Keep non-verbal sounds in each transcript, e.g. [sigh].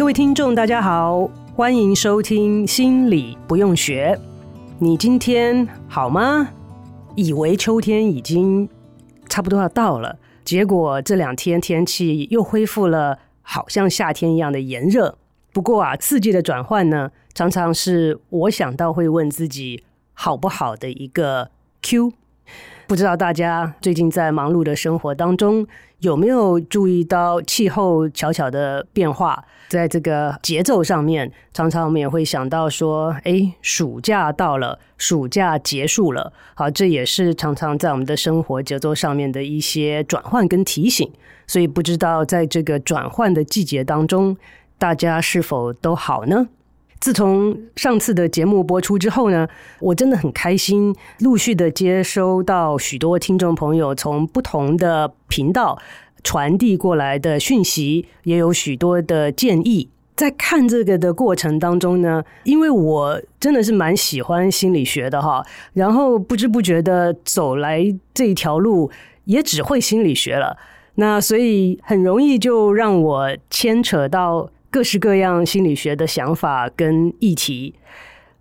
各位听众，大家好，欢迎收听《心理不用学》。你今天好吗？以为秋天已经差不多要到了，结果这两天天气又恢复了，好像夏天一样的炎热。不过啊，四季的转换呢，常常是我想到会问自己好不好的一个 Q。不知道大家最近在忙碌的生活当中，有没有注意到气候悄悄的变化？在这个节奏上面，常常我们也会想到说：“哎，暑假到了，暑假结束了。”好，这也是常常在我们的生活节奏上面的一些转换跟提醒。所以，不知道在这个转换的季节当中，大家是否都好呢？自从上次的节目播出之后呢，我真的很开心，陆续的接收到许多听众朋友从不同的频道传递过来的讯息，也有许多的建议。在看这个的过程当中呢，因为我真的是蛮喜欢心理学的哈，然后不知不觉的走来这一条路，也只会心理学了，那所以很容易就让我牵扯到。各式各样心理学的想法跟议题，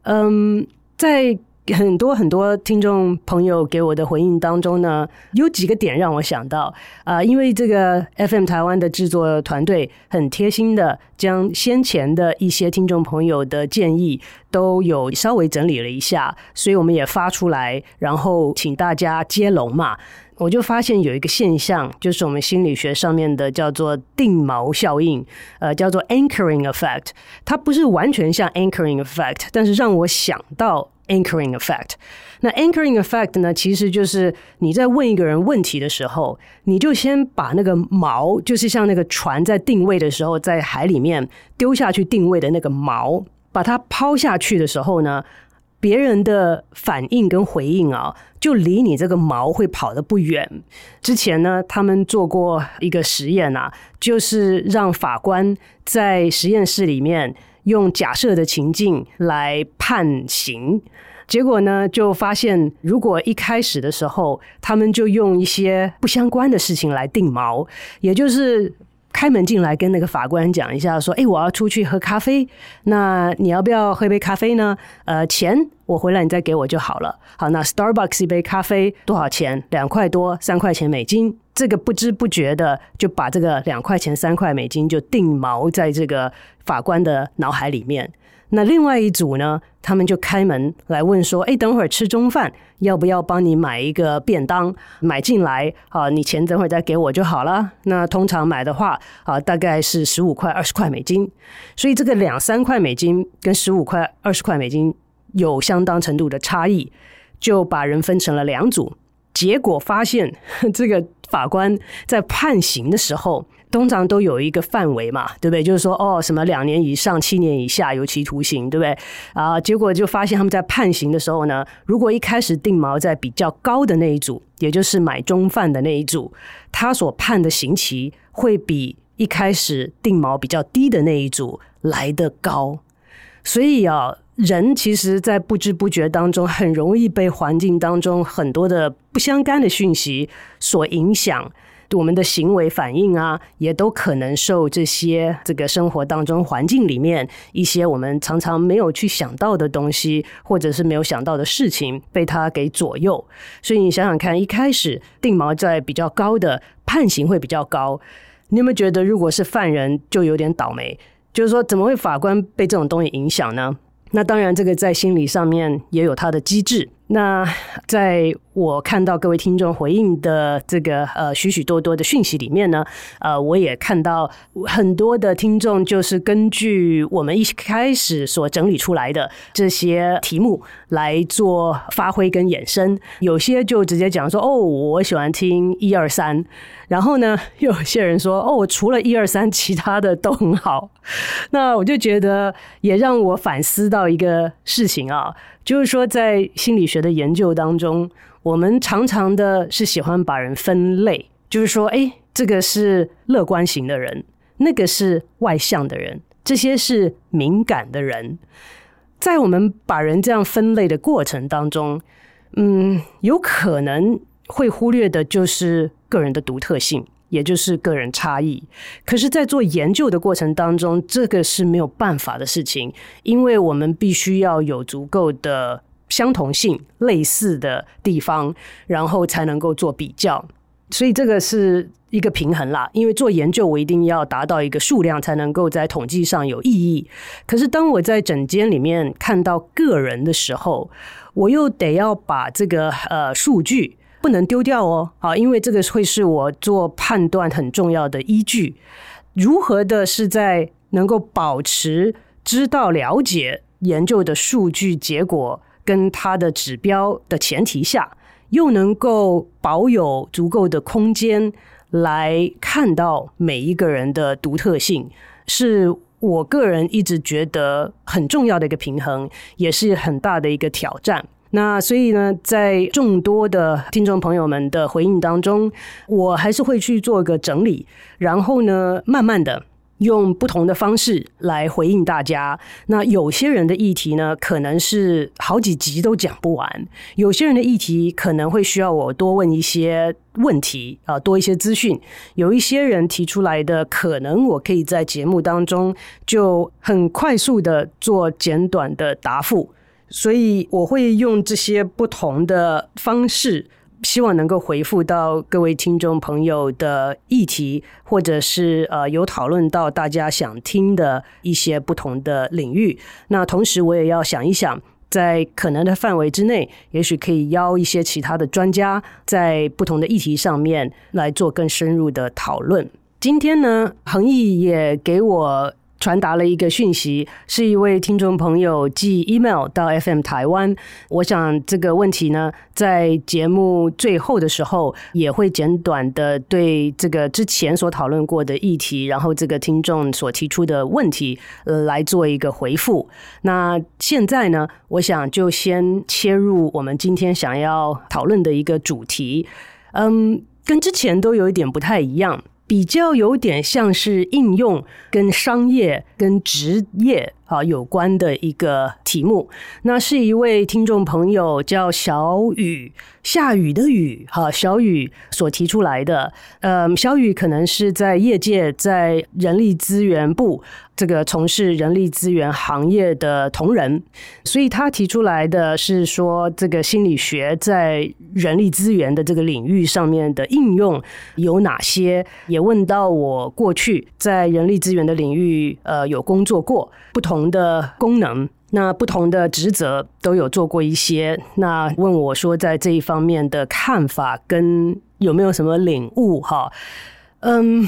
嗯，在很多很多听众朋友给我的回应当中呢，有几个点让我想到啊、因为这个 FM 台湾的制作团队很贴心的将先前的一些听众朋友的建议都有稍微整理了一下，所以我们也发出来，然后请大家接龙嘛。我就发现有一个现象，就是我们心理学上面的叫做定锚效应，呃，叫做 anchoring effect。它不是完全像 anchoring effect，但是让我想到 anchoring effect。那 anchoring effect 呢，其实就是你在问一个人问题的时候，你就先把那个锚，就是像那个船在定位的时候，在海里面丢下去定位的那个锚，把它抛下去的时候呢，别人的反应跟回应啊，就离你这个锚会跑得不远。之前呢，他们做过一个实验啊，就是让法官在实验室里面用假设的情境来判刑，结果呢，就发现如果一开始的时候，他们就用一些不相关的事情来定锚，也就是。开门进来跟那个法官讲一下，说：“哎，我要出去喝咖啡，那你要不要喝杯咖啡呢？呃，钱我回来你再给我就好了。好，那 Starbucks 一杯咖啡多少钱？两块多，三块钱美金。这个不知不觉的就把这个两块钱、三块美金就定锚在这个法官的脑海里面。”那另外一组呢，他们就开门来问说：“哎，等会儿吃中饭，要不要帮你买一个便当买进来？啊，你钱等会儿再给我就好了。那通常买的话，啊，大概是十五块、二十块美金。所以这个两三块美金跟十五块、二十块美金有相当程度的差异，就把人分成了两组。结果发现，[laughs] 这个法官在判刑的时候。”通常都有一个范围嘛，对不对？就是说，哦，什么两年以上七年以下有期徒刑，对不对？啊，结果就发现他们在判刑的时候呢，如果一开始定锚在比较高的那一组，也就是买中饭的那一组，他所判的刑期会比一开始定锚比较低的那一组来得高。所以啊，人其实，在不知不觉当中，很容易被环境当中很多的不相干的讯息所影响。我们的行为反应啊，也都可能受这些这个生活当中环境里面一些我们常常没有去想到的东西，或者是没有想到的事情，被他给左右。所以你想想看，一开始定锚在比较高的判刑会比较高，你有没有觉得如果是犯人就有点倒霉？就是说，怎么会法官被这种东西影响呢？那当然，这个在心理上面也有它的机制。那在我看到各位听众回应的这个呃许许多多的讯息里面呢，呃，我也看到很多的听众就是根据我们一开始所整理出来的这些题目来做发挥跟衍生，有些就直接讲说哦，我喜欢听一二三，然后呢，又 [laughs] 有些人说哦，除了一二三，[laughs] 其他的都很好。那我就觉得也让我反思到一个事情啊。就是说，在心理学的研究当中，我们常常的是喜欢把人分类，就是说，哎，这个是乐观型的人，那个是外向的人，这些是敏感的人。在我们把人这样分类的过程当中，嗯，有可能会忽略的就是个人的独特性。也就是个人差异，可是，在做研究的过程当中，这个是没有办法的事情，因为我们必须要有足够的相同性、类似的地方，然后才能够做比较。所以，这个是一个平衡啦。因为做研究，我一定要达到一个数量，才能够在统计上有意义。可是，当我在诊间里面看到个人的时候，我又得要把这个呃数据。不能丢掉哦，好，因为这个会是我做判断很重要的依据。如何的是在能够保持知道了解研究的数据结果跟它的指标的前提下，又能够保有足够的空间来看到每一个人的独特性，是我个人一直觉得很重要的一个平衡，也是很大的一个挑战。那所以呢，在众多的听众朋友们的回应当中，我还是会去做个整理，然后呢，慢慢的用不同的方式来回应大家。那有些人的议题呢，可能是好几集都讲不完；有些人的议题可能会需要我多问一些问题啊，多一些资讯。有一些人提出来的，可能我可以在节目当中就很快速的做简短的答复。所以我会用这些不同的方式，希望能够回复到各位听众朋友的议题，或者是呃有讨论到大家想听的一些不同的领域。那同时我也要想一想，在可能的范围之内，也许可以邀一些其他的专家，在不同的议题上面来做更深入的讨论。今天呢，恒毅也给我。传达了一个讯息，是一位听众朋友寄 email 到 FM 台湾。我想这个问题呢，在节目最后的时候也会简短的对这个之前所讨论过的议题，然后这个听众所提出的问题，呃，来做一个回复。那现在呢，我想就先切入我们今天想要讨论的一个主题，嗯，跟之前都有一点不太一样。比较有点像是应用跟商业跟职业啊有关的一个题目。那是一位听众朋友叫小雨，下雨的雨哈，小雨所提出来的。呃，小雨可能是在业界，在人力资源部。这个从事人力资源行业的同仁，所以他提出来的是说，这个心理学在人力资源的这个领域上面的应用有哪些？也问到我过去在人力资源的领域，呃，有工作过不同的功能，那不同的职责都有做过一些。那问我说，在这一方面的看法跟有没有什么领悟？哈，嗯。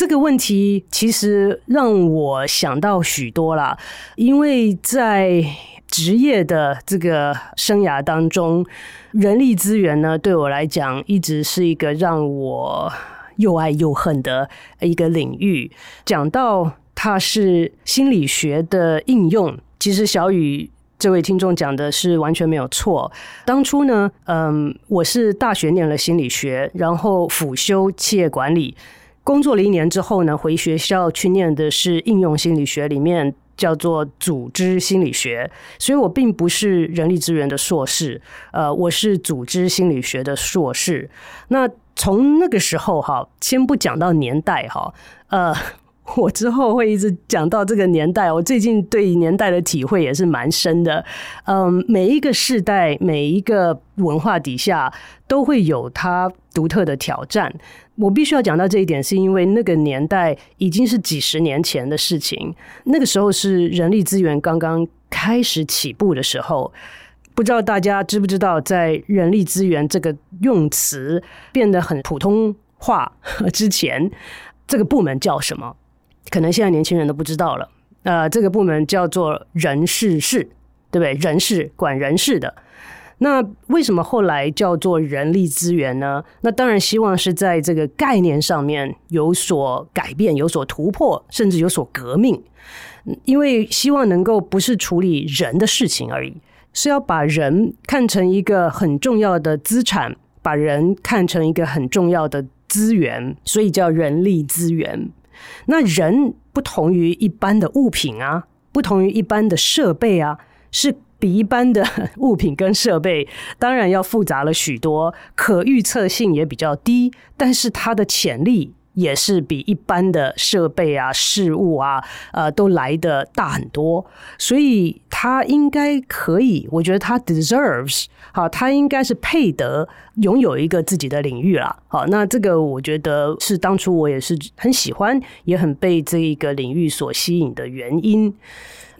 这个问题其实让我想到许多啦，因为在职业的这个生涯当中，人力资源呢，对我来讲一直是一个让我又爱又恨的一个领域。讲到它是心理学的应用，其实小雨这位听众讲的是完全没有错。当初呢，嗯，我是大学念了心理学，然后辅修企业管理。工作了一年之后呢，回学校去念的是应用心理学，里面叫做组织心理学。所以我并不是人力资源的硕士，呃，我是组织心理学的硕士。那从那个时候哈，先不讲到年代哈，呃。我之后会一直讲到这个年代，我最近对年代的体会也是蛮深的。嗯，每一个世代，每一个文化底下，都会有它独特的挑战。我必须要讲到这一点，是因为那个年代已经是几十年前的事情。那个时候是人力资源刚刚开始起步的时候。不知道大家知不知道，在人力资源这个用词变得很普通化 [laughs] 之前，这个部门叫什么？可能现在年轻人都不知道了。呃，这个部门叫做人事室，对不对？人事管人事的。那为什么后来叫做人力资源呢？那当然希望是在这个概念上面有所改变、有所突破，甚至有所革命。因为希望能够不是处理人的事情而已，是要把人看成一个很重要的资产，把人看成一个很重要的资源，所以叫人力资源。那人不同于一般的物品啊，不同于一般的设备啊，是。比一般的物品跟设备当然要复杂了许多，可预测性也比较低，但是它的潜力也是比一般的设备啊、事物啊，呃，都来得大很多。所以它应该可以，我觉得它 deserves 好，它应该是配得拥有一个自己的领域啦。好，那这个我觉得是当初我也是很喜欢，也很被这一个领域所吸引的原因。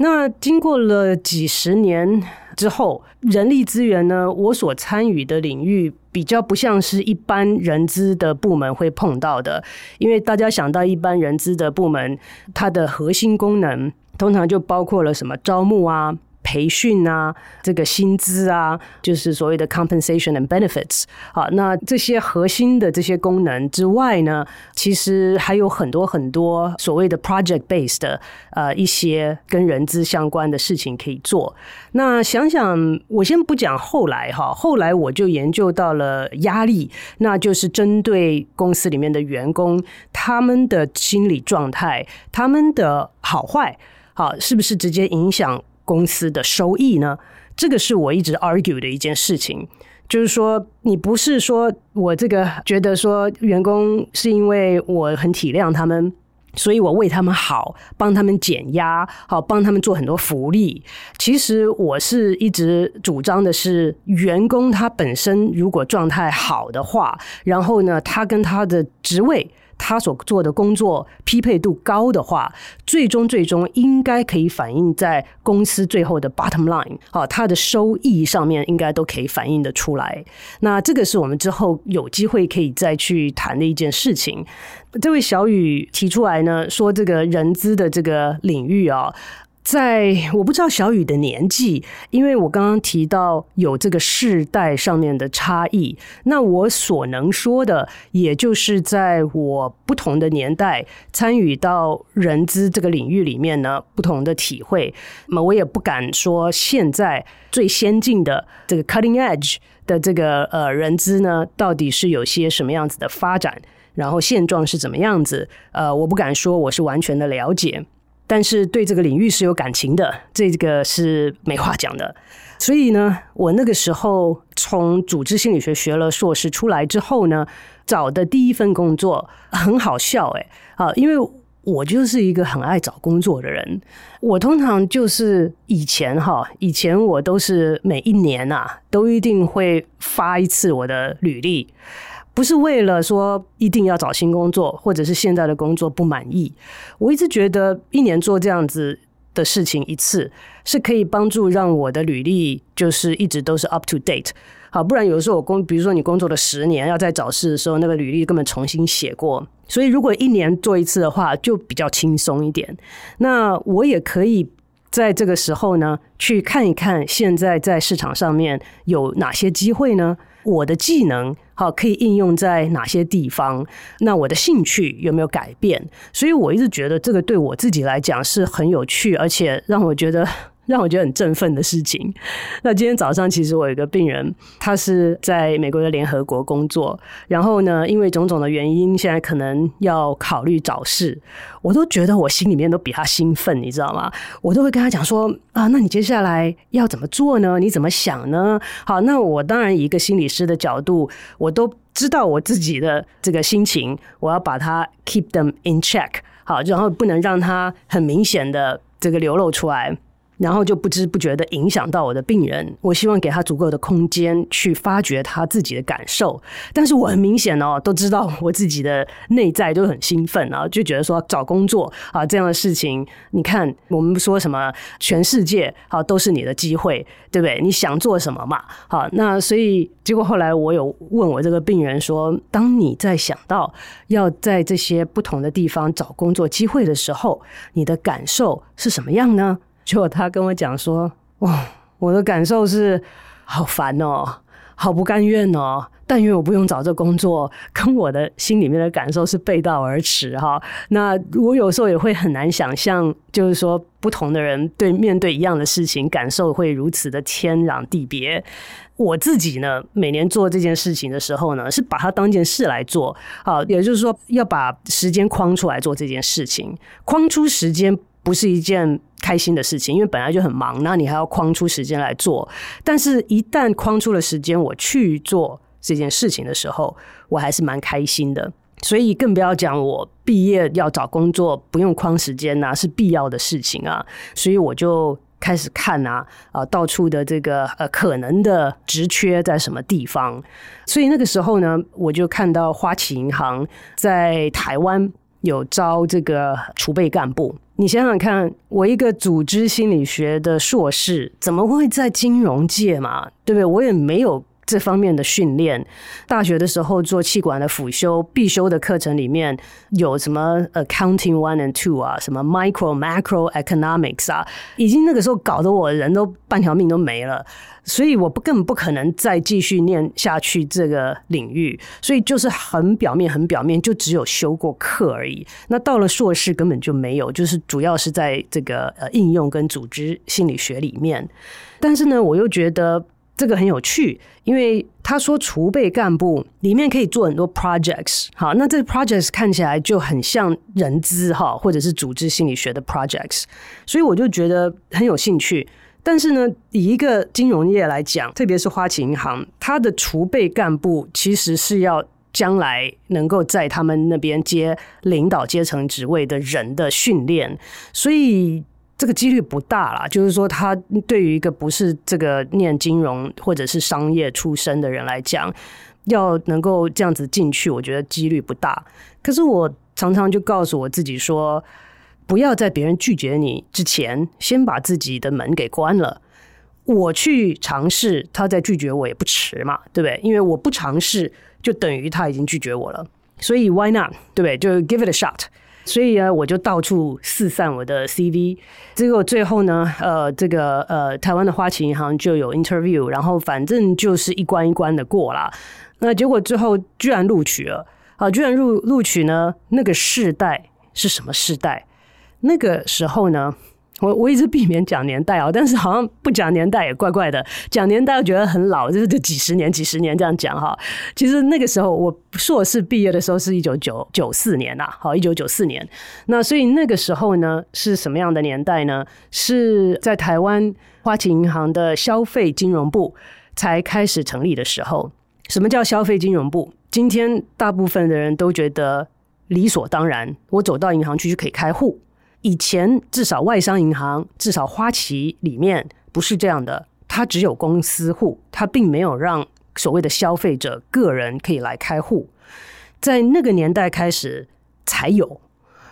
那经过了几十年之后，人力资源呢，我所参与的领域比较不像是一般人资的部门会碰到的，因为大家想到一般人资的部门，它的核心功能通常就包括了什么招募啊。培训啊，这个薪资啊，就是所谓的 compensation and benefits。好，那这些核心的这些功能之外呢，其实还有很多很多所谓的 project based 的呃一些跟人资相关的事情可以做。那想想，我先不讲后来哈，后来我就研究到了压力，那就是针对公司里面的员工，他们的心理状态，他们的好坏，好，是不是直接影响公司的收益呢？这个是我一直 argue 的一件事情，就是说，你不是说我这个觉得说员工是因为我很体谅他们，所以我为他们好，帮他们减压，好帮他们做很多福利。其实我是一直主张的是，员工他本身如果状态好的话，然后呢，他跟他的职位。他所做的工作匹配度高的话，最终最终应该可以反映在公司最后的 bottom line，好，他的收益上面应该都可以反映得出来。那这个是我们之后有机会可以再去谈的一件事情。这位小雨提出来呢，说这个人资的这个领域啊。在我不知道小雨的年纪，因为我刚刚提到有这个世代上面的差异，那我所能说的，也就是在我不同的年代参与到人资这个领域里面呢，不同的体会。那么我也不敢说现在最先进的这个 cutting edge 的这个呃人资呢，到底是有些什么样子的发展，然后现状是怎么样子？呃，我不敢说我是完全的了解。但是对这个领域是有感情的，这个是没话讲的。所以呢，我那个时候从组织心理学学了硕士出来之后呢，找的第一份工作很好笑哎，啊，因为我就是一个很爱找工作的人。我通常就是以前哈，以前我都是每一年啊，都一定会发一次我的履历。不是为了说一定要找新工作，或者是现在的工作不满意。我一直觉得一年做这样子的事情一次，是可以帮助让我的履历就是一直都是 up to date。好，不然有的时候我工，比如说你工作了十年，要在找事的时候，那个履历根本重新写过。所以如果一年做一次的话，就比较轻松一点。那我也可以在这个时候呢，去看一看现在在市场上面有哪些机会呢？我的技能好可以应用在哪些地方？那我的兴趣有没有改变？所以我一直觉得这个对我自己来讲是很有趣，而且让我觉得。让我觉得很振奋的事情。[laughs] 那今天早上，其实我有一个病人，他是在美国的联合国工作，然后呢，因为种种的原因，现在可能要考虑找事。我都觉得我心里面都比他兴奋，你知道吗？我都会跟他讲说啊，那你接下来要怎么做呢？你怎么想呢？好，那我当然以一个心理师的角度，我都知道我自己的这个心情，我要把它 keep them in check。好，然后不能让他很明显的这个流露出来。然后就不知不觉的影响到我的病人。我希望给他足够的空间去发掘他自己的感受，但是我很明显哦，都知道我自己的内在都很兴奋啊，就觉得说找工作啊这样的事情，你看我们说什么全世界啊都是你的机会，对不对？你想做什么嘛？好，那所以结果后来我有问我这个病人说，当你在想到要在这些不同的地方找工作机会的时候，你的感受是什么样呢？结果他跟我讲说：“哇，我的感受是好烦哦，好不甘愿哦。但愿我不用找这工作，跟我的心里面的感受是背道而驰哈。那我有时候也会很难想象，就是说不同的人对面对一样的事情，感受会如此的天壤地别。我自己呢，每年做这件事情的时候呢，是把它当件事来做啊，也就是说要把时间框出来做这件事情，框出时间。”不是一件开心的事情，因为本来就很忙，那你还要框出时间来做。但是，一旦框出了时间，我去做这件事情的时候，我还是蛮开心的。所以，更不要讲我毕业要找工作不用框时间呐、是必要的事情啊。所以，我就开始看啊，啊，到处的这个呃可能的职缺在什么地方。所以那个时候呢，我就看到花旗银行在台湾有招这个储备干部。你想想看，我一个组织心理学的硕士，怎么会在金融界嘛？对不对？我也没有这方面的训练。大学的时候做气管的辅修，必修的课程里面有什么 Accounting One and Two 啊，什么 Micro Macro Economics 啊，已经那个时候搞得我人都半条命都没了。所以我不根本不可能再继续念下去这个领域，所以就是很表面，很表面，就只有修过课而已。那到了硕士根本就没有，就是主要是在这个呃应用跟组织心理学里面。但是呢，我又觉得这个很有趣，因为他说储备干部里面可以做很多 projects，好，那这 projects 看起来就很像人资哈，或者是组织心理学的 projects，所以我就觉得很有兴趣。但是呢，以一个金融业来讲，特别是花旗银行，它的储备干部其实是要将来能够在他们那边接领导阶层职位的人的训练，所以这个几率不大啦。就是说，他对于一个不是这个念金融或者是商业出身的人来讲，要能够这样子进去，我觉得几率不大。可是我常常就告诉我自己说，不要在别人拒绝你之前，先把自己的门给关了。我去尝试，他再拒绝我也不迟嘛，对不对？因为我不尝试，就等于他已经拒绝我了。所以 why not？对不对？就 give it a shot。所以呢，我就到处四散我的 CV。结果最后呢，呃，这个呃，台湾的花旗银行就有 interview，然后反正就是一关一关的过啦。那结果最后居然录取了啊！居然录录取呢？那个世代是什么世代？那个时候呢，我我一直避免讲年代啊，但是好像不讲年代也怪怪的，讲年代又觉得很老，就是这几十年、几十年这样讲哈。其实那个时候我硕士毕业的时候是一九九九四年呐，好，一九九四年。那所以那个时候呢，是什么样的年代呢？是在台湾花旗银行的消费金融部才开始成立的时候。什么叫消费金融部？今天大部分的人都觉得理所当然，我走到银行去就可以开户。以前至少外商银行，至少花旗里面不是这样的，它只有公司户，它并没有让所谓的消费者个人可以来开户，在那个年代开始才有，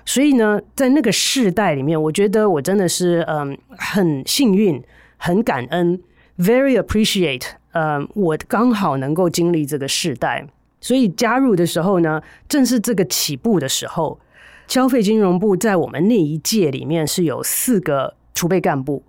所以呢，在那个世代里面，我觉得我真的是嗯很幸运，很感恩，very appreciate，嗯，我刚好能够经历这个世代，所以加入的时候呢，正是这个起步的时候。消费金融部在我们那一届里面是有四个储备干部，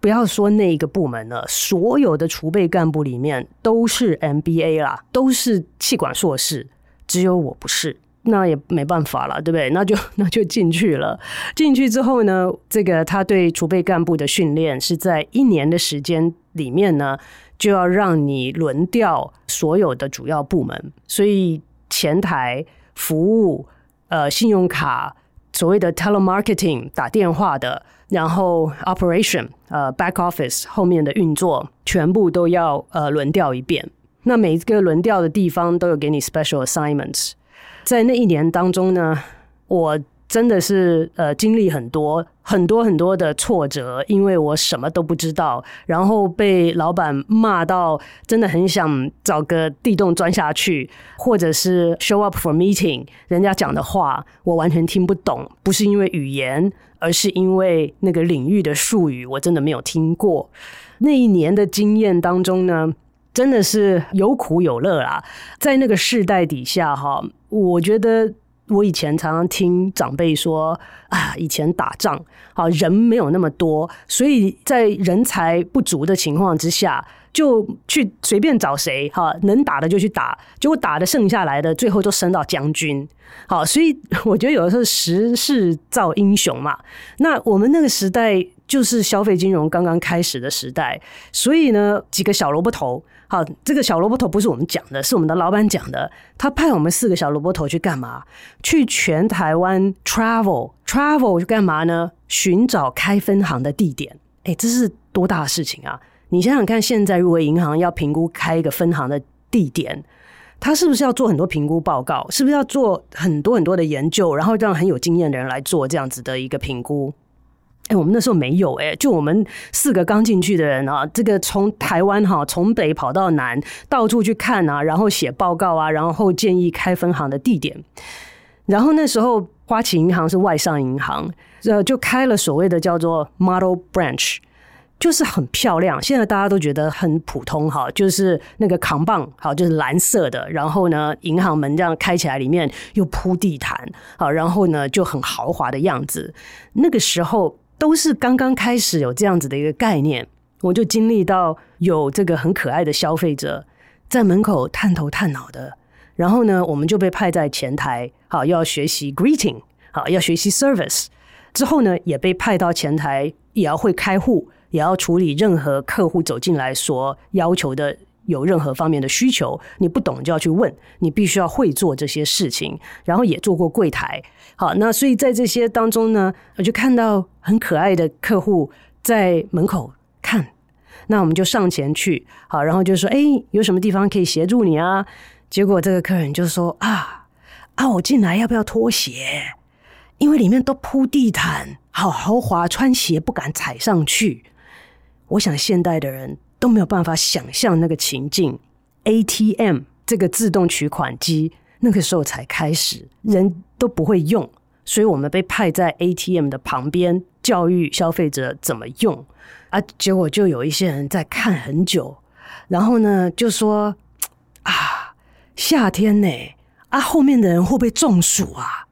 不要说那一个部门了，所有的储备干部里面都是 MBA 啦，都是气管硕士，只有我不是，那也没办法了，对不对？那就 [laughs] 那就进去了。进去之后呢，这个他对储备干部的训练是在一年的时间里面呢，就要让你轮调所有的主要部门，所以前台服务。呃，信用卡所谓的 telemarketing 打电话的，然后 operation 呃 back office 后面的运作，全部都要呃轮调一遍。那每一个轮调的地方都有给你 special assignments。在那一年当中呢，我真的是呃经历很多很多很多的挫折，因为我什么都不知道，然后被老板骂到真的很想找个地洞钻下去，或者是 show up for meeting，人家讲的话我完全听不懂，不是因为语言，而是因为那个领域的术语我真的没有听过。那一年的经验当中呢，真的是有苦有乐啦，在那个世代底下哈，我觉得我以前常常听长辈说啊，以前打仗啊，人没有那么多，所以在人才不足的情况之下，就去随便找谁哈，能打的就去打，结果打的剩下来的，最后都升到将军。好，所以我觉得有的时候时势造英雄嘛。那我们那个时代就是消费金融刚刚开始的时代，所以呢，几个小萝卜头。好，这个小萝卜头不是我们讲的，是我们的老板讲的。他派我们四个小萝卜头去干嘛？去全台湾 travel，travel 去干嘛呢？寻找开分行的地点。哎，这是多大的事情啊！你想想看，现在如果银行要评估开一个分行的地点，他是不是要做很多评估报告？是不是要做很多很多的研究，然后让很有经验的人来做这样子的一个评估？哎，我们那时候没有哎，就我们四个刚进去的人啊，这个从台湾哈，从北跑到南，到处去看啊，然后写报告啊，然后建议开分行的地点。然后那时候花旗银行是外商银行，呃，就开了所谓的叫做 Model Branch，就是很漂亮。现在大家都觉得很普通哈，就是那个扛棒好，就是蓝色的，然后呢，银行门这样开起来，里面又铺地毯，好，然后呢就很豪华的样子。那个时候。都是刚刚开始有这样子的一个概念，我就经历到有这个很可爱的消费者在门口探头探脑的，然后呢，我们就被派在前台，好，要学习 greeting，好，要学习 service，之后呢，也被派到前台，也要会开户，也要处理任何客户走进来所要求的。有任何方面的需求，你不懂就要去问，你必须要会做这些事情，然后也做过柜台。好，那所以在这些当中呢，我就看到很可爱的客户在门口看，那我们就上前去，好，然后就说：“哎，有什么地方可以协助你啊？”结果这个客人就说：“啊啊，我进来要不要脱鞋？因为里面都铺地毯，好豪华，穿鞋不敢踩上去。”我想现代的人。都没有办法想象那个情境，ATM 这个自动取款机那个时候才开始，人都不会用，所以我们被派在 ATM 的旁边教育消费者怎么用啊。结果就有一些人在看很久，然后呢就说啊，夏天呢啊，后面的人会不会中暑啊？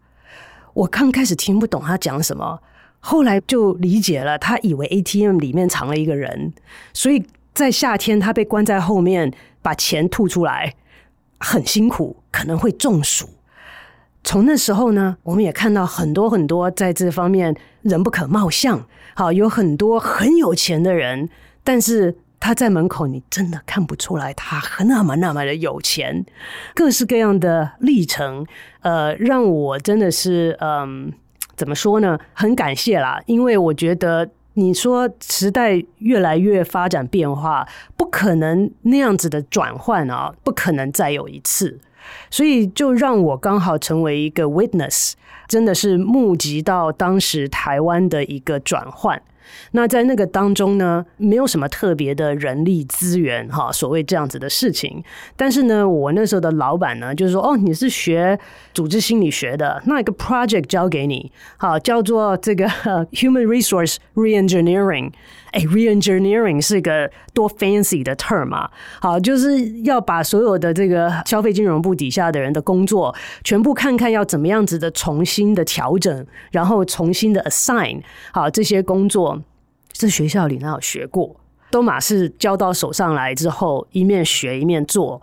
我刚开始听不懂他讲什么，后来就理解了，他以为 ATM 里面藏了一个人，所以。在夏天，他被关在后面，把钱吐出来，很辛苦，可能会中暑。从那时候呢，我们也看到很多很多在这方面人不可貌相。好，有很多很有钱的人，但是他在门口，你真的看不出来他那么那么的有钱。各式各样的历程，呃，让我真的是，嗯，怎么说呢？很感谢啦，因为我觉得。你说时代越来越发展变化，不可能那样子的转换啊，不可能再有一次，所以就让我刚好成为一个 witness，真的是目击到当时台湾的一个转换。那在那个当中呢，没有什么特别的人力资源哈，所谓这样子的事情。但是呢，我那时候的老板呢，就是说，哦，你是学组织心理学的，那一个 project 交给你，好，叫做这个 [laughs] human resource reengineering。哎，reengineering 是一个多 fancy 的 term 啊，好，就是要把所有的这个消费金融部底下的人的工作，全部看看要怎么样子的重新的调整，然后重新的 assign，好，这些工作。这学校里哪有学过？都马是交到手上来之后，一面学一面做。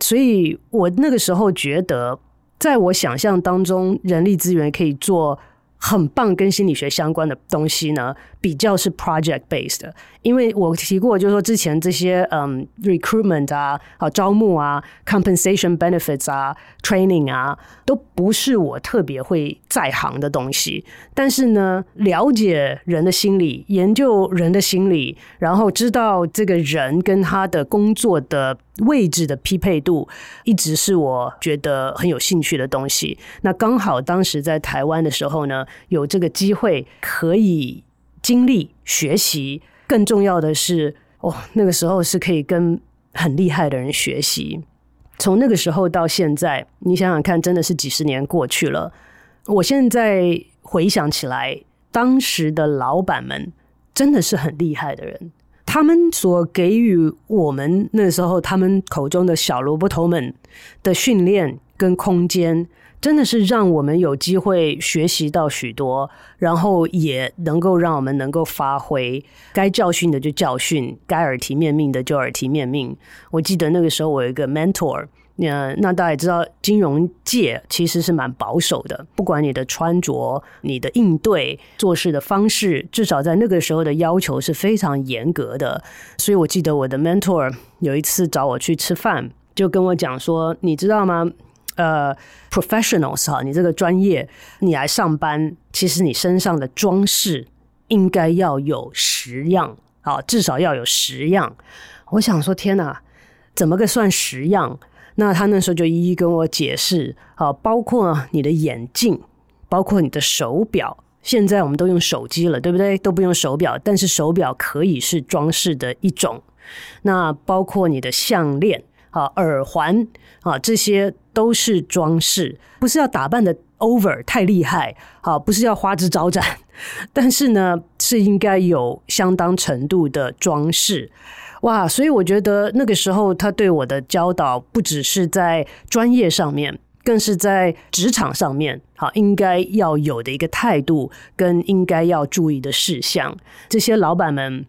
所以我那个时候觉得，在我想象当中，人力资源可以做很棒跟心理学相关的东西呢，比较是 project based 的，因为我提过，就是说之前这些嗯 recruitment 啊、啊招募啊、compensation benefits 啊、training 啊，都不是我特别会在行的东西。但是呢，了解人的心理，研究人的心理，然后知道这个人跟他的工作的位置的匹配度，一直是我觉得很有兴趣的东西。那刚好当时在台湾的时候呢，有这个机会可以。经历学习，更重要的是，哦，那个时候是可以跟很厉害的人学习。从那个时候到现在，你想想看，真的是几十年过去了。我现在回想起来，当时的老板们真的是很厉害的人，他们所给予我们那时候他们口中的小萝卜头们的训练跟空间。真的是让我们有机会学习到许多，然后也能够让我们能够发挥，该教训的就教训，该耳提面命的就耳提面命。我记得那个时候我有一个 mentor，那那大家也知道，金融界其实是蛮保守的，不管你的穿着、你的应对、做事的方式，至少在那个时候的要求是非常严格的。所以我记得我的 mentor 有一次找我去吃饭，就跟我讲说，你知道吗？呃、，professionals 哈，你这个专业，你来上班，其实你身上的装饰应该要有十样，好，至少要有十样。我想说，天哪，怎么个算十样？那他那时候就一一跟我解释，好，包括你的眼镜，包括你的手表。现在我们都用手机了，对不对？都不用手表，但是手表可以是装饰的一种。那包括你的项链。啊，耳环啊，这些都是装饰，不是要打扮的 over 太厉害，好，不是要花枝招展，[laughs] 但是呢，是应该有相当程度的装饰。哇，所以我觉得那个时候他对我的教导，不只是在专业上面，更是在职场上面，好，应该要有的一个态度，跟应该要注意的事项。这些老板们。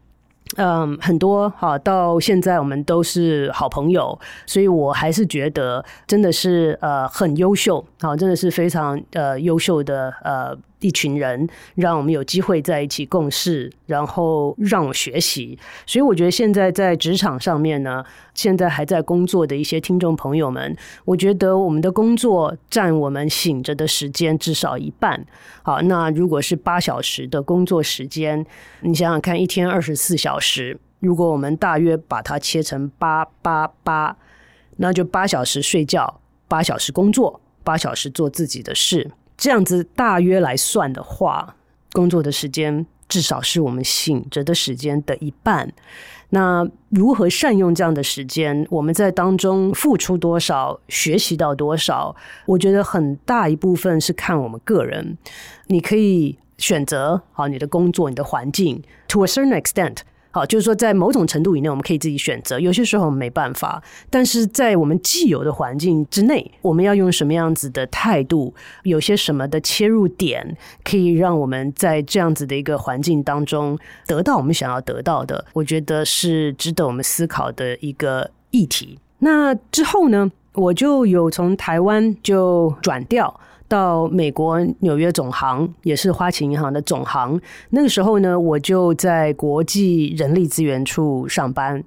嗯，很多哈，到现在我们都是好朋友，所以我还是觉得真的是呃很优秀，好，真的是非常呃优秀的呃。一群人让我们有机会在一起共事，然后让我学习。所以我觉得现在在职场上面呢，现在还在工作的一些听众朋友们，我觉得我们的工作占我们醒着的时间至少一半。好，那如果是八小时的工作时间，你想想看，一天二十四小时，如果我们大约把它切成八八八，那就八小时睡觉，八小时工作，八小时做自己的事。这样子大约来算的话，工作的时间至少是我们醒着的时间的一半。那如何善用这样的时间？我们在当中付出多少，学习到多少？我觉得很大一部分是看我们个人。你可以选择好你的工作，你的环境，to a certain extent。好，就是说，在某种程度以内，我们可以自己选择。有些时候没办法，但是在我们既有的环境之内，我们要用什么样子的态度？有些什么的切入点，可以让我们在这样子的一个环境当中得到我们想要得到的？我觉得是值得我们思考的一个议题。那之后呢，我就有从台湾就转调。到美国纽约总行，也是花旗银行的总行。那个时候呢，我就在国际人力资源处上班。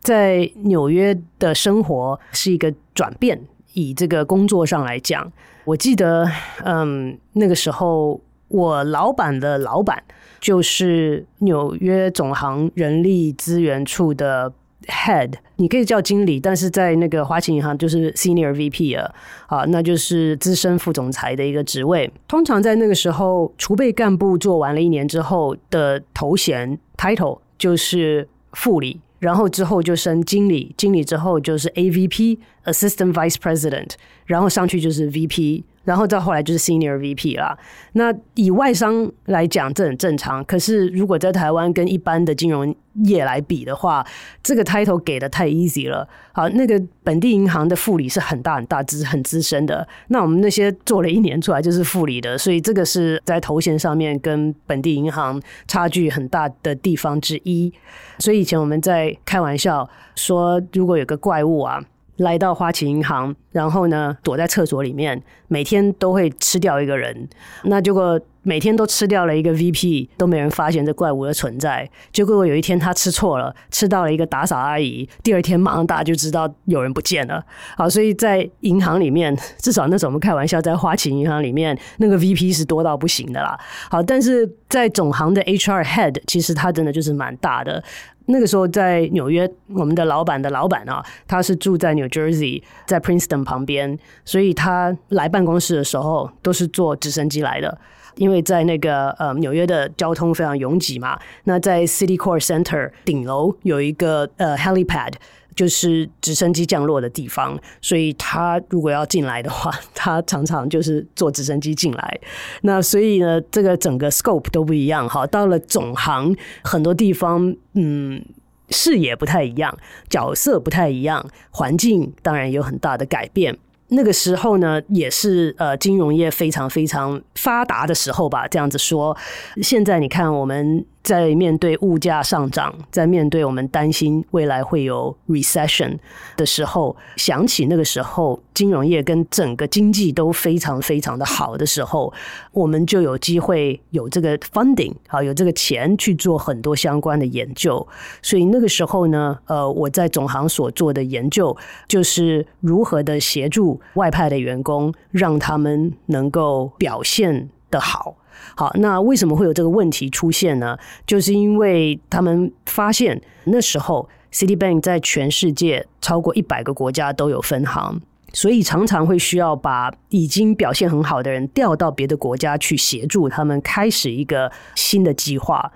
在纽约的生活是一个转变，以这个工作上来讲，我记得，嗯，那个时候我老板的老板就是纽约总行人力资源处的。Head，你可以叫经理，但是在那个花旗银行就是 Senior VP 啊，啊，那就是资深副总裁的一个职位。通常在那个时候，储备干部做完了一年之后的头衔 title 就是副理，然后之后就升经理，经理之后就是 AVP，Assistant Vice President，然后上去就是 VP。然后到后来就是 Senior VP 啦。那以外商来讲，这很正常。可是如果在台湾跟一般的金融业来比的话，这个 title 给的太 easy 了。好，那个本地银行的副理是很大很大资很资深的。那我们那些做了一年出来就是副理的，所以这个是在头衔上面跟本地银行差距很大的地方之一。所以以前我们在开玩笑说，如果有个怪物啊。来到花旗银行，然后呢，躲在厕所里面，每天都会吃掉一个人。那结果每天都吃掉了一个 VP，都没人发现这怪物的存在。结果有一天他吃错了，吃到了一个打扫阿姨。第二天马上大家就知道有人不见了。好，所以在银行里面，至少那时候我们开玩笑，在花旗银行里面，那个 VP 是多到不行的啦。好，但是在总行的 HR Head，其实他真的就是蛮大的。那个时候在纽约，我们的老板的老板啊，他是住在 New Jersey，在 Princeton 旁边，所以他来办公室的时候都是坐直升机来的，因为在那个呃纽约的交通非常拥挤嘛。那在 City Core Center 顶楼有一个呃 Helipad。就是直升机降落的地方，所以他如果要进来的话，他常常就是坐直升机进来。那所以呢，这个整个 scope 都不一样。好，到了总行，很多地方，嗯，视野不太一样，角色不太一样，环境当然有很大的改变。那个时候呢，也是呃金融业非常非常发达的时候吧，这样子说。现在你看我们。在面对物价上涨，在面对我们担心未来会有 recession 的时候，想起那个时候金融业跟整个经济都非常非常的好的时候，我们就有机会有这个 funding 啊，有这个钱去做很多相关的研究。所以那个时候呢，呃，我在总行所做的研究就是如何的协助外派的员工，让他们能够表现的好。好，那为什么会有这个问题出现呢？就是因为他们发现那时候 Citibank 在全世界超过一百个国家都有分行，所以常常会需要把已经表现很好的人调到别的国家去协助他们开始一个新的计划。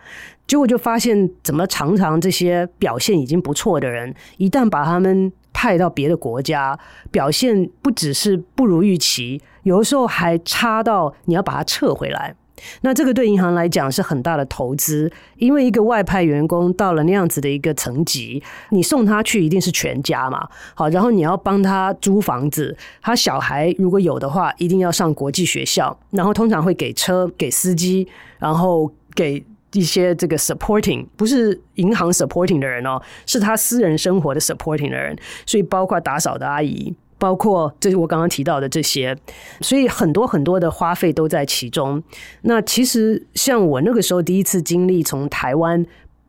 结果就发现，怎么常常这些表现已经不错的人，一旦把他们派到别的国家，表现不只是不如预期，有的时候还差到你要把他撤回来。那这个对银行来讲是很大的投资，因为一个外派员工到了那样子的一个层级，你送他去一定是全家嘛，好，然后你要帮他租房子，他小孩如果有的话，一定要上国际学校，然后通常会给车、给司机，然后给一些这个 supporting，不是银行 supporting 的人哦，是他私人生活的 supporting 的人，所以包括打扫的阿姨。包括这是我刚刚提到的这些，所以很多很多的花费都在其中。那其实像我那个时候第一次经历从台湾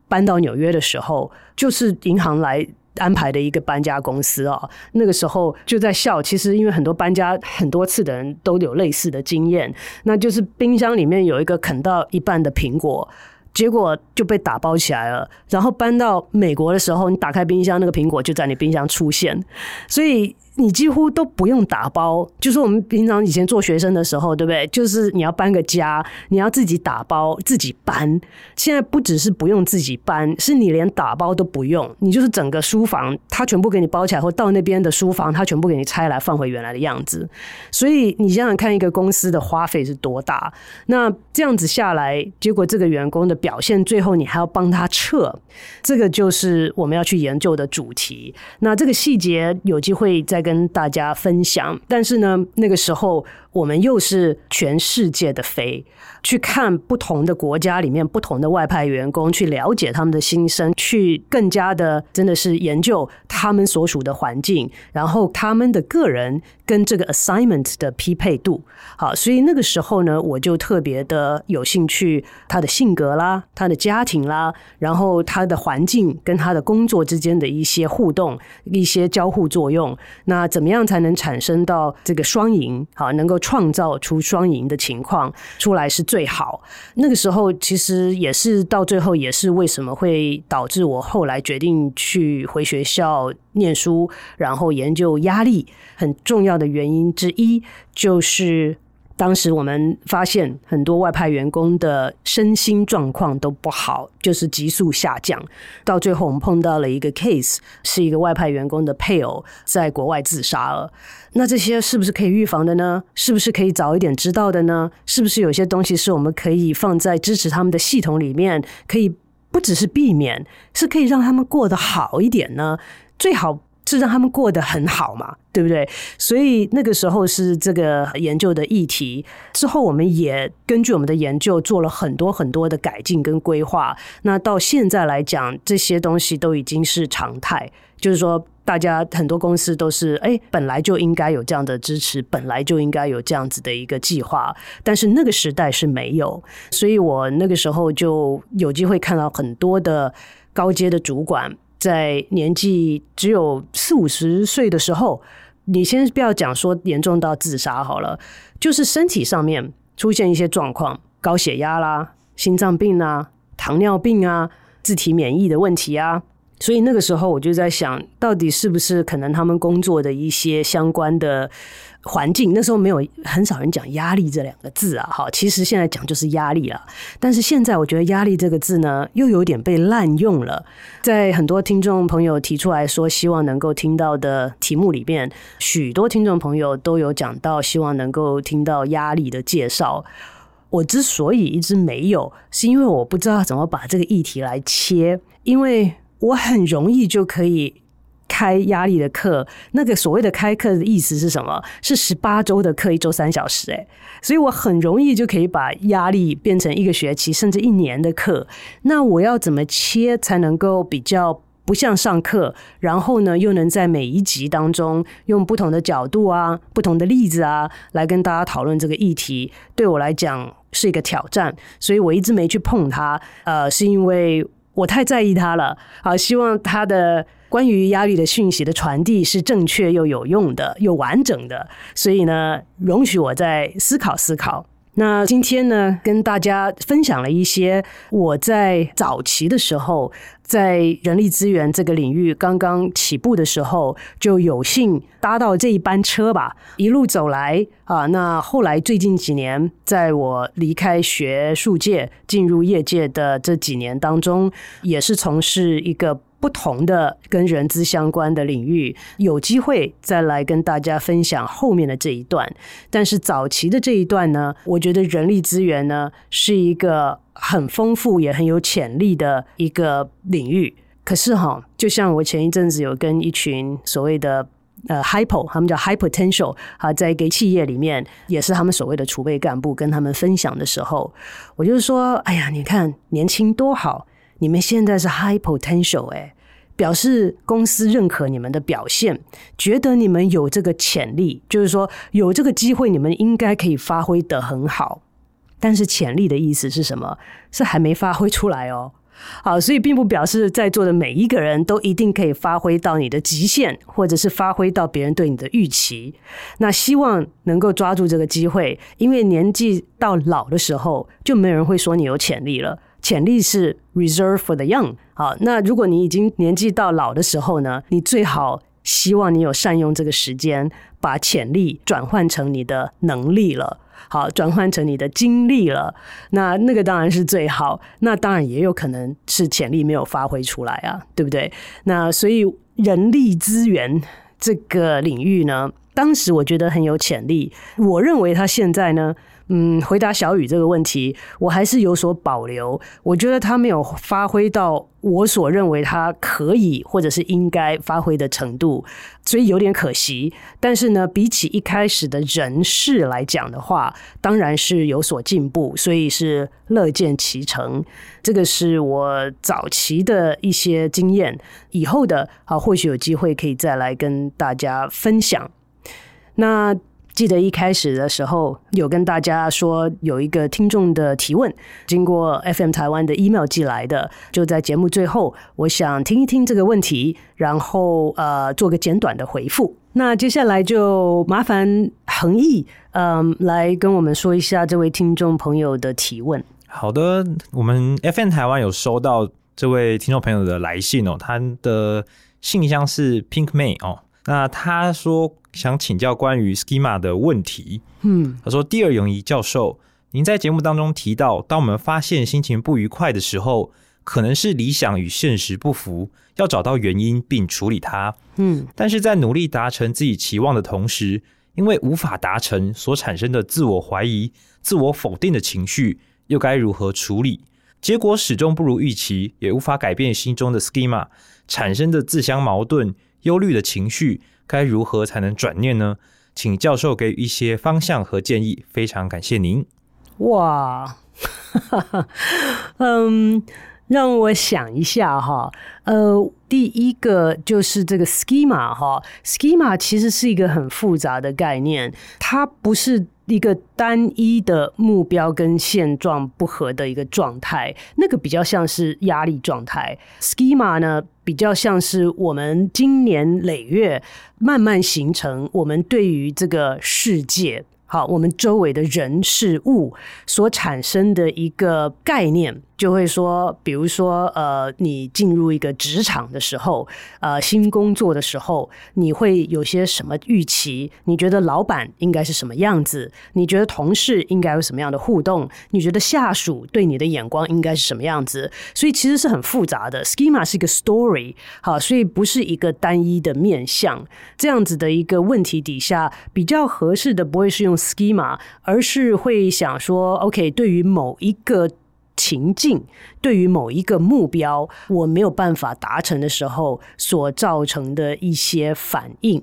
搬到纽约的时候，就是银行来安排的一个搬家公司啊。那个时候就在笑，其实因为很多搬家很多次的人都有类似的经验，那就是冰箱里面有一个啃到一半的苹果，结果就被打包起来了。然后搬到美国的时候，你打开冰箱，那个苹果就在你冰箱出现，所以。你几乎都不用打包，就是我们平常以前做学生的时候，对不对？就是你要搬个家，你要自己打包、自己搬。现在不只是不用自己搬，是你连打包都不用，你就是整个书房，他全部给你包起来，或到那边的书房，他全部给你拆来放回原来的样子。所以你想想看，一个公司的花费是多大？那这样子下来，结果这个员工的表现，最后你还要帮他撤，这个就是我们要去研究的主题。那这个细节有机会再跟。跟大家分享，但是呢，那个时候我们又是全世界的飞，去看不同的国家里面不同的外派员工，去了解他们的心声，去更加的真的是研究他们所属的环境，然后他们的个人跟这个 assignment 的匹配度。好，所以那个时候呢，我就特别的有兴趣他的性格啦，他的家庭啦，然后他的环境跟他的工作之间的一些互动，一些交互作用。那那怎么样才能产生到这个双赢？好，能够创造出双赢的情况出来是最好。那个时候其实也是到最后也是为什么会导致我后来决定去回学校念书，然后研究压力很重要的原因之一就是。当时我们发现很多外派员工的身心状况都不好，就是急速下降。到最后，我们碰到了一个 case，是一个外派员工的配偶在国外自杀了。那这些是不是可以预防的呢？是不是可以早一点知道的呢？是不是有些东西是我们可以放在支持他们的系统里面，可以不只是避免，是可以让他们过得好一点呢？最好。是让他们过得很好嘛，对不对？所以那个时候是这个研究的议题。之后我们也根据我们的研究做了很多很多的改进跟规划。那到现在来讲，这些东西都已经是常态。就是说，大家很多公司都是哎，本来就应该有这样的支持，本来就应该有这样子的一个计划，但是那个时代是没有，所以我那个时候就有机会看到很多的高阶的主管，在年纪只有四五十岁的时候，你先不要讲说严重到自杀好了，就是身体上面出现一些状况，高血压啦、心脏病啊、糖尿病啊、自体免疫的问题啊。所以那个时候我就在想，到底是不是可能他们工作的一些相关的环境？那时候没有很少人讲压力这两个字啊，哈，其实现在讲就是压力了。但是现在我觉得压力这个字呢，又有点被滥用了。在很多听众朋友提出来说希望能够听到的题目里面，许多听众朋友都有讲到希望能够听到压力的介绍。我之所以一直没有，是因为我不知道怎么把这个议题来切，因为。我很容易就可以开压力的课，那个所谓的开课的意思是什么？是十八周的课，一周三小时，诶，所以我很容易就可以把压力变成一个学期甚至一年的课。那我要怎么切才能够比较不像上课，然后呢，又能在每一集当中用不同的角度啊、不同的例子啊，来跟大家讨论这个议题？对我来讲是一个挑战，所以我一直没去碰它。呃，是因为。我太在意他了，好，希望他的关于压力的讯息的传递是正确又有用的，又完整的。所以呢，容许我再思考思考。那今天呢，跟大家分享了一些我在早期的时候，在人力资源这个领域刚刚起步的时候，就有幸搭到这一班车吧，一路走来啊。那后来最近几年，在我离开学术界进入业界的这几年当中，也是从事一个。不同的跟人资相关的领域，有机会再来跟大家分享后面的这一段。但是早期的这一段呢，我觉得人力资源呢是一个很丰富也很有潜力的一个领域。可是哈，就像我前一阵子有跟一群所谓的呃 hypo，他们叫 high potential 啊，在一个企业里面也是他们所谓的储备干部跟他们分享的时候，我就是说，哎呀，你看年轻多好。你们现在是 high potential 哎，表示公司认可你们的表现，觉得你们有这个潜力，就是说有这个机会，你们应该可以发挥得很好。但是潜力的意思是什么？是还没发挥出来哦。好，所以并不表示在座的每一个人都一定可以发挥到你的极限，或者是发挥到别人对你的预期。那希望能够抓住这个机会，因为年纪到老的时候，就没有人会说你有潜力了。潜力是 reserve for the young。好，那如果你已经年纪到老的时候呢，你最好希望你有善用这个时间，把潜力转换成你的能力了，好，转换成你的精力了。那那个当然是最好。那当然也有可能是潜力没有发挥出来啊，对不对？那所以人力资源这个领域呢，当时我觉得很有潜力。我认为它现在呢。嗯，回答小雨这个问题，我还是有所保留。我觉得他没有发挥到我所认为他可以或者是应该发挥的程度，所以有点可惜。但是呢，比起一开始的人事来讲的话，当然是有所进步，所以是乐见其成。这个是我早期的一些经验，以后的啊，或许有机会可以再来跟大家分享。那。记得一开始的时候有跟大家说有一个听众的提问，经过 FM 台湾的 email 寄来的，就在节目最后，我想听一听这个问题，然后呃做个简短的回复。那接下来就麻烦恒毅嗯来跟我们说一下这位听众朋友的提问。好的，我们 FM 台湾有收到这位听众朋友的来信哦，他的信箱是 Pink May 哦，那他说。想请教关于 schema 的问题。嗯，他说：“第二泳仪教授，您在节目当中提到，当我们发现心情不愉快的时候，可能是理想与现实不符，要找到原因并处理它。嗯，但是在努力达成自己期望的同时，因为无法达成所产生的自我怀疑、自我否定的情绪，又该如何处理？结果始终不如预期，也无法改变心中的 schema 产生的自相矛盾、忧虑的情绪。”该如何才能转念呢？请教授给予一些方向和建议，非常感谢您。哇，[laughs] 嗯，让我想一下哈，呃，第一个就是这个 schema 哈，schema 其实是一个很复杂的概念，它不是一个单一的目标跟现状不合的一个状态，那个比较像是压力状态。schema 呢，比较像是我们经年累月慢慢形成我们对于这个世界。好，我们周围的人事物所产生的一个概念。就会说，比如说，呃，你进入一个职场的时候，呃，新工作的时候，你会有些什么预期？你觉得老板应该是什么样子？你觉得同事应该有什么样的互动？你觉得下属对你的眼光应该是什么样子？所以其实是很复杂的。Schema 是一个 story，好，所以不是一个单一的面向。这样子的一个问题底下，比较合适的不会是用 Schema，而是会想说，OK，对于某一个。情境对于某一个目标，我没有办法达成的时候，所造成的一些反应。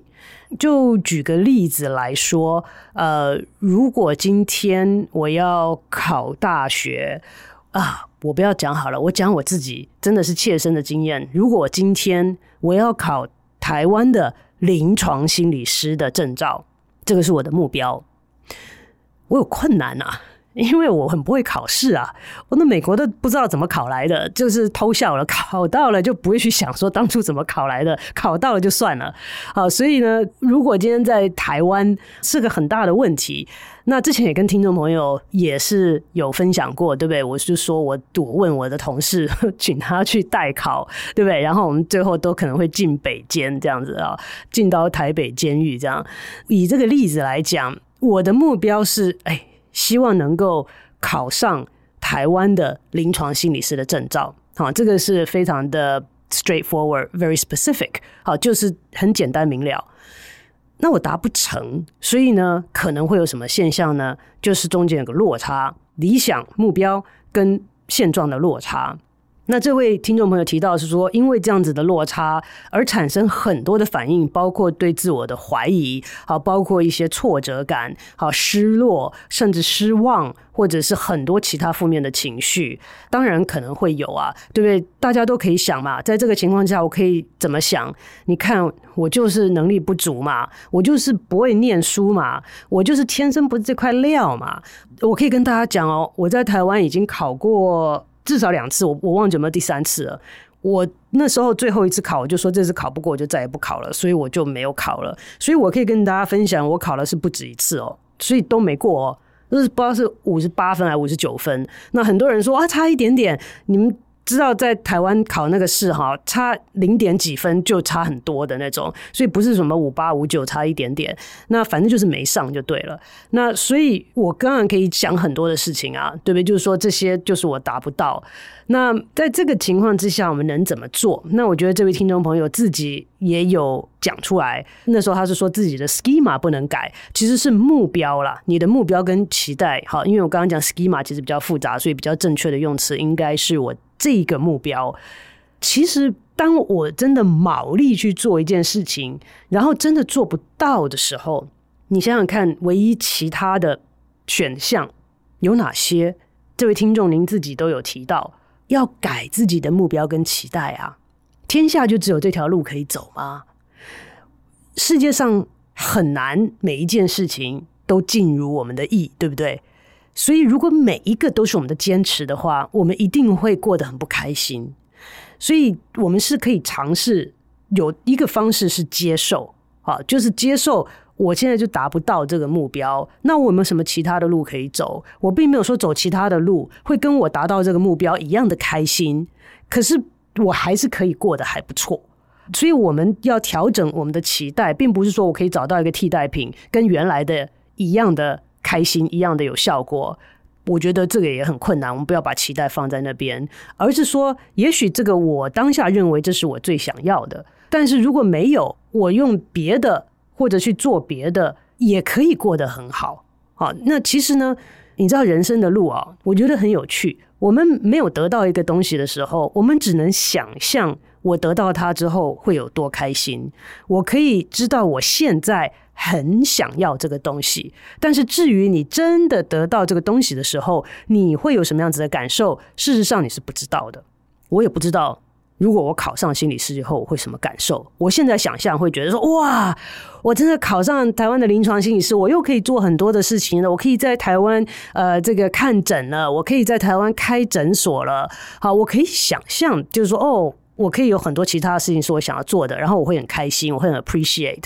就举个例子来说，呃，如果今天我要考大学啊，我不要讲好了，我讲我自己真的是切身的经验。如果今天我要考台湾的临床心理师的证照，这个是我的目标，我有困难啊。[laughs] 因为我很不会考试啊，我那美国都不知道怎么考来的，就是偷笑了。考到了就不会去想说当初怎么考来的，考到了就算了。好，所以呢，如果今天在台湾是个很大的问题，那之前也跟听众朋友也是有分享过，对不对？我是说我我问我的同事，[laughs] 请他去代考，对不对？然后我们最后都可能会进北监这样子啊，进到台北监狱这样。以这个例子来讲，我的目标是哎。希望能够考上台湾的临床心理师的证照，好，这个是非常的 straightforward, very specific，好，就是很简单明了。那我达不成，所以呢，可能会有什么现象呢？就是中间有个落差，理想目标跟现状的落差。那这位听众朋友提到是说，因为这样子的落差而产生很多的反应，包括对自我的怀疑，好，包括一些挫折感，好，失落，甚至失望，或者是很多其他负面的情绪。当然可能会有啊，对不对？大家都可以想嘛，在这个情况下，我可以怎么想？你看，我就是能力不足嘛，我就是不会念书嘛，我就是天生不是这块料嘛。我可以跟大家讲哦，我在台湾已经考过。至少两次，我我忘记有没有第三次了。我那时候最后一次考，我就说这次考不过，我就再也不考了，所以我就没有考了。所以我可以跟大家分享，我考的是不止一次哦，所以都没过哦，就是不知道是五十八分还是五十九分。那很多人说啊，差一点点，你们。知道在台湾考那个试哈，差零点几分就差很多的那种，所以不是什么五八五九差一点点，那反正就是没上就对了。那所以我当然可以讲很多的事情啊，对不对？就是说这些就是我达不到。那在这个情况之下，我们能怎么做？那我觉得这位听众朋友自己也有讲出来，那时候他是说自己的 schema 不能改，其实是目标啦。你的目标跟期待，好，因为我刚刚讲 schema 其实比较复杂，所以比较正确的用词应该是我。这个目标，其实当我真的卯力去做一件事情，然后真的做不到的时候，你想想看，唯一其他的选项有哪些？这位听众，您自己都有提到要改自己的目标跟期待啊！天下就只有这条路可以走吗？世界上很难每一件事情都尽如我们的意，对不对？所以，如果每一个都是我们的坚持的话，我们一定会过得很不开心。所以，我们是可以尝试有一个方式是接受，啊，就是接受我现在就达不到这个目标。那我有没有什么其他的路可以走？我并没有说走其他的路会跟我达到这个目标一样的开心，可是我还是可以过得还不错。所以，我们要调整我们的期待，并不是说我可以找到一个替代品，跟原来的一样的。开心一样的有效果，我觉得这个也很困难。我们不要把期待放在那边，而是说，也许这个我当下认为这是我最想要的，但是如果没有，我用别的或者去做别的，也可以过得很好。好，那其实呢，你知道人生的路啊，我觉得很有趣。我们没有得到一个东西的时候，我们只能想象我得到它之后会有多开心。我可以知道我现在。很想要这个东西，但是至于你真的得到这个东西的时候，你会有什么样子的感受？事实上你是不知道的。我也不知道。如果我考上心理师以后，我会什么感受？我现在想象会觉得说，哇，我真的考上台湾的临床心理师，我又可以做很多的事情了。我可以在台湾呃这个看诊了，我可以在台湾开诊所了。好，我可以想象，就是说，哦，我可以有很多其他的事情是我想要做的，然后我会很开心，我会很 appreciate。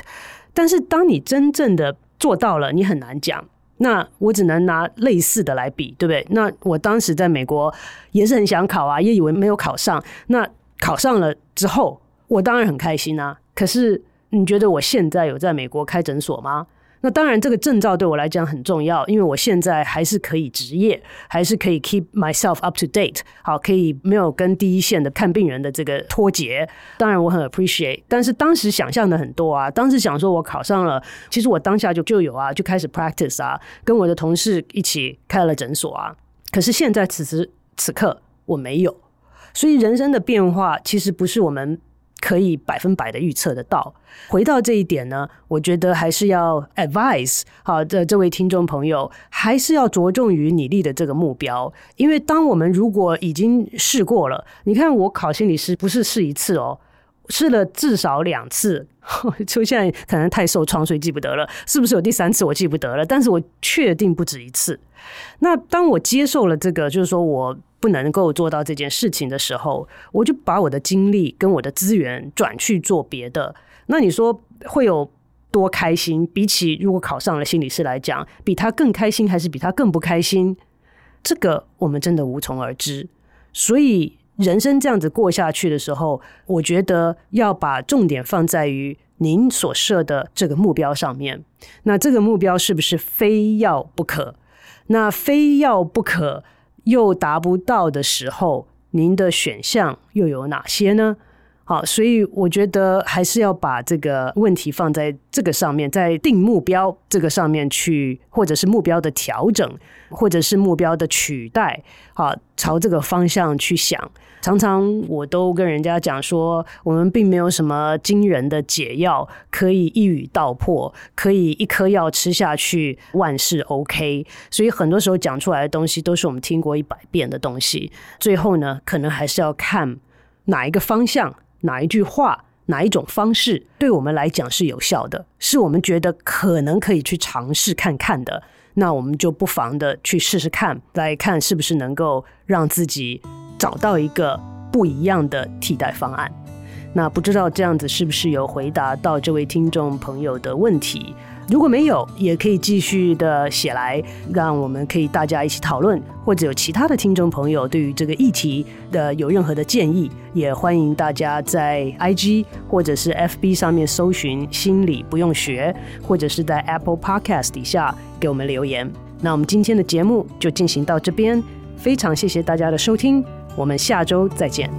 但是当你真正的做到了，你很难讲。那我只能拿类似的来比，对不对？那我当时在美国也是很想考啊，也以为没有考上。那考上了之后，我当然很开心啊。可是你觉得我现在有在美国开诊所吗？那当然，这个证照对我来讲很重要，因为我现在还是可以执业，还是可以 keep myself up to date，好，可以没有跟第一线的看病人的这个脱节。当然，我很 appreciate。但是当时想象的很多啊，当时想说我考上了，其实我当下就就有啊，就开始 practice 啊，跟我的同事一起开了诊所啊。可是现在此时此刻我没有。所以人生的变化其实不是我们可以百分百的预测得到。回到这一点呢，我觉得还是要 advise 好的这位听众朋友，还是要着重于你立的这个目标。因为当我们如果已经试过了，你看我考心理师不是试一次哦，试了至少两次。[laughs] 就现在可能太受创，所以记不得了，是不是有第三次我记不得了？但是我确定不止一次。那当我接受了这个，就是说我。不能够做到这件事情的时候，我就把我的精力跟我的资源转去做别的。那你说会有多开心？比起如果考上了心理师来讲，比他更开心还是比他更不开心？这个我们真的无从而知。所以人生这样子过下去的时候，我觉得要把重点放在于您所设的这个目标上面。那这个目标是不是非要不可？那非要不可。又达不到的时候，您的选项又有哪些呢？好，所以我觉得还是要把这个问题放在这个上面，在定目标这个上面去，或者是目标的调整，或者是目标的取代，好，朝这个方向去想。常常我都跟人家讲说，我们并没有什么惊人的解药，可以一语道破，可以一颗药吃下去万事 OK。所以很多时候讲出来的东西都是我们听过一百遍的东西，最后呢，可能还是要看哪一个方向。哪一句话，哪一种方式，对我们来讲是有效的，是我们觉得可能可以去尝试看看的，那我们就不妨的去试试看，来看是不是能够让自己找到一个不一样的替代方案。那不知道这样子是不是有回答到这位听众朋友的问题？如果没有，也可以继续的写来，让我们可以大家一起讨论，或者有其他的听众朋友对于这个议题的有任何的建议，也欢迎大家在 IG 或者是 FB 上面搜寻“心理不用学”，或者是在 Apple Podcast 底下给我们留言。那我们今天的节目就进行到这边，非常谢谢大家的收听，我们下周再见。